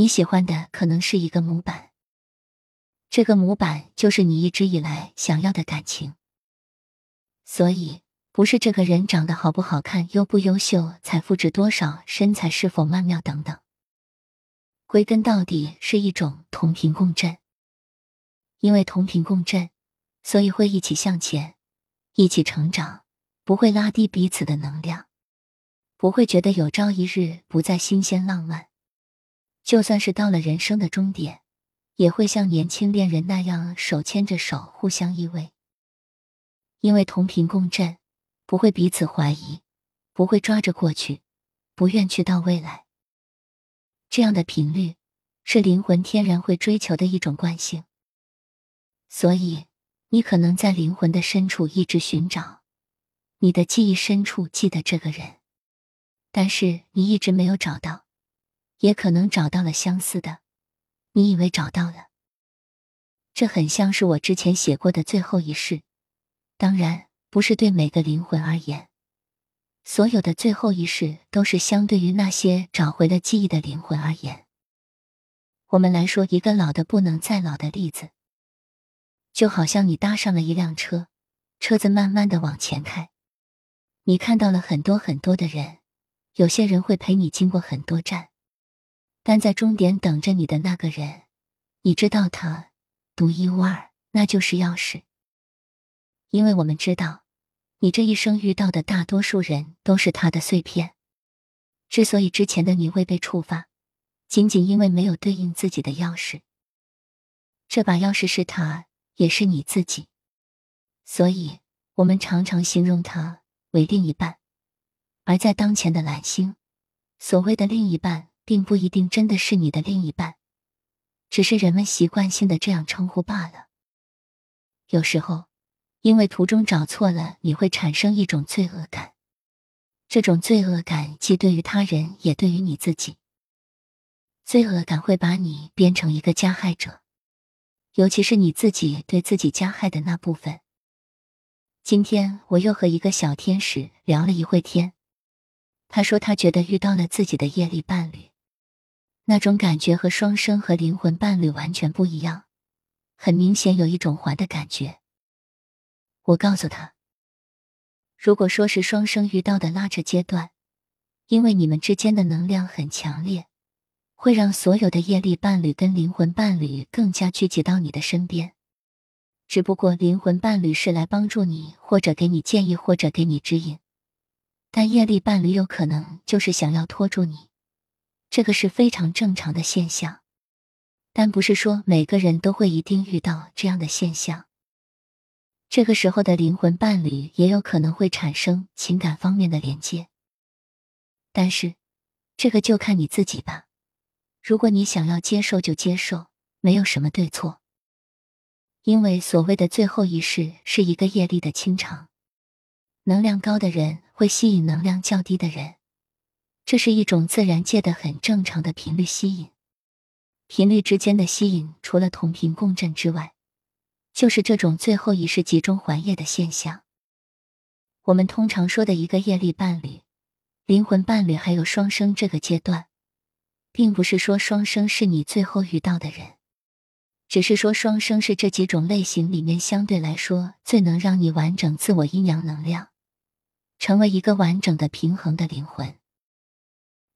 你喜欢的可能是一个模板，这个模板就是你一直以来想要的感情。所以，不是这个人长得好不好看、优不优秀、财富值多少、身材是否曼妙等等。归根到底，是一种同频共振。因为同频共振，所以会一起向前，一起成长，不会拉低彼此的能量，不会觉得有朝一日不再新鲜浪漫。就算是到了人生的终点，也会像年轻恋人那样手牵着手，互相依偎。因为同频共振，不会彼此怀疑，不会抓着过去，不愿去到未来。这样的频率，是灵魂天然会追求的一种惯性。所以，你可能在灵魂的深处一直寻找，你的记忆深处记得这个人，但是你一直没有找到。也可能找到了相似的，你以为找到了，这很像是我之前写过的最后一世。当然，不是对每个灵魂而言，所有的最后一世都是相对于那些找回了记忆的灵魂而言。我们来说一个老的不能再老的例子，就好像你搭上了一辆车，车子慢慢的往前开，你看到了很多很多的人，有些人会陪你经过很多站。但在终点等着你的那个人，你知道他独一无二，那就是钥匙。因为我们知道，你这一生遇到的大多数人都是他的碎片。之所以之前的你未被触发，仅仅因为没有对应自己的钥匙。这把钥匙是他，也是你自己。所以，我们常常形容他为另一半。而在当前的蓝星，所谓的另一半。并不一定真的是你的另一半，只是人们习惯性的这样称呼罢了。有时候，因为途中找错了，你会产生一种罪恶感，这种罪恶感既对于他人，也对于你自己。罪恶感会把你变成一个加害者，尤其是你自己对自己加害的那部分。今天我又和一个小天使聊了一会天，他说他觉得遇到了自己的业力伴侣。那种感觉和双生和灵魂伴侣完全不一样，很明显有一种环的感觉。我告诉他，如果说是双生遇到的拉扯阶段，因为你们之间的能量很强烈，会让所有的业力伴侣跟灵魂伴侣更加聚集到你的身边。只不过灵魂伴侣是来帮助你，或者给你建议，或者给你指引，但业力伴侣有可能就是想要拖住你。这个是非常正常的现象，但不是说每个人都会一定遇到这样的现象。这个时候的灵魂伴侣也有可能会产生情感方面的连接，但是这个就看你自己吧。如果你想要接受就接受，没有什么对错。因为所谓的最后一世是一个业力的清偿，能量高的人会吸引能量较低的人。这是一种自然界的很正常的频率吸引，频率之间的吸引，除了同频共振之外，就是这种最后一世集中还业的现象。我们通常说的一个业力伴侣、灵魂伴侣，还有双生这个阶段，并不是说双生是你最后遇到的人，只是说双生是这几种类型里面相对来说最能让你完整自我阴阳能量，成为一个完整的平衡的灵魂。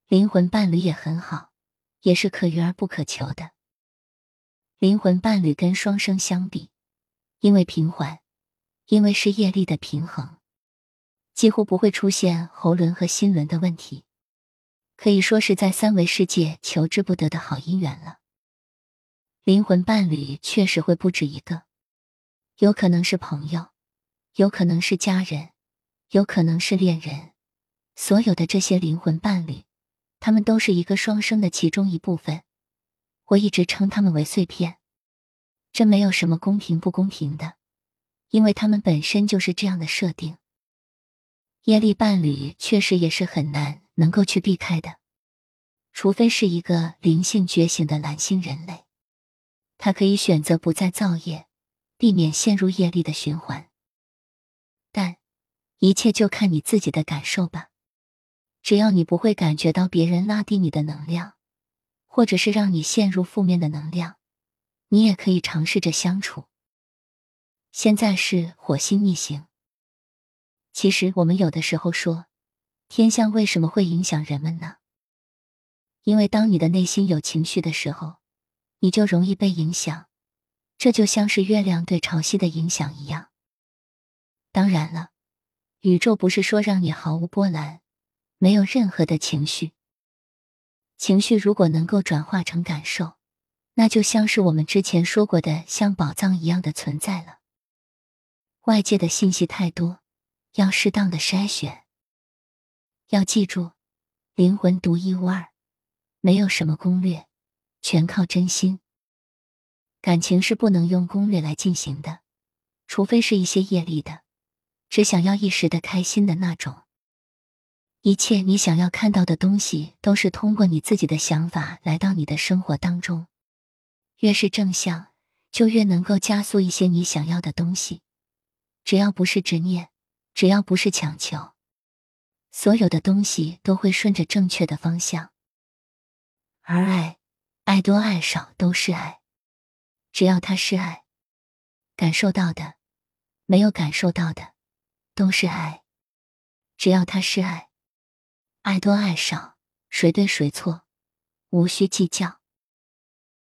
灵魂伴侣也很好，也是可遇而不可求的。灵魂伴侣跟双生相比，因为平缓，因为是业力的平衡，几乎不会出现喉轮和心轮的问题，可以说是在三维世界求之不得的好姻缘了。灵魂伴侣确实会不止一个，有可能是朋友，有可能是家人，有可能是恋人，所有的这些灵魂伴侣。他们都是一个双生的其中一部分，我一直称他们为碎片，这没有什么公平不公平的，因为他们本身就是这样的设定。业力伴侣确实也是很难能够去避开的，除非是一个灵性觉醒的蓝星人类，他可以选择不再造业，避免陷入业力的循环。但一切就看你自己的感受吧。只要你不会感觉到别人拉低你的能量，或者是让你陷入负面的能量，你也可以尝试着相处。现在是火星逆行。其实我们有的时候说，天象为什么会影响人们呢？因为当你的内心有情绪的时候，你就容易被影响。这就像是月亮对潮汐的影响一样。当然了，宇宙不是说让你毫无波澜，没有任何的情绪。情绪如果能够转化成感受，那就像是我们之前说过的，像宝藏一样的存在了。外界的信息太多，要适当的筛选。要记住，灵魂独一无二，没有什么攻略，全靠真心。感情是不能用攻略来进行的，除非是一些业力的，只想要一时的开心的那种。一切你想要看到的东西，都是通过你自己的想法来到你的生活当中。越是正向，就越能够加速一些你想要的东西。只要不是执念，只要不是强求，所有的东西都会顺着正确的方向。而爱，爱多爱少都是爱。只要他是爱，感受到的，没有感受到的，都是爱。只要他是爱，爱多爱少，谁对谁错，无需计较。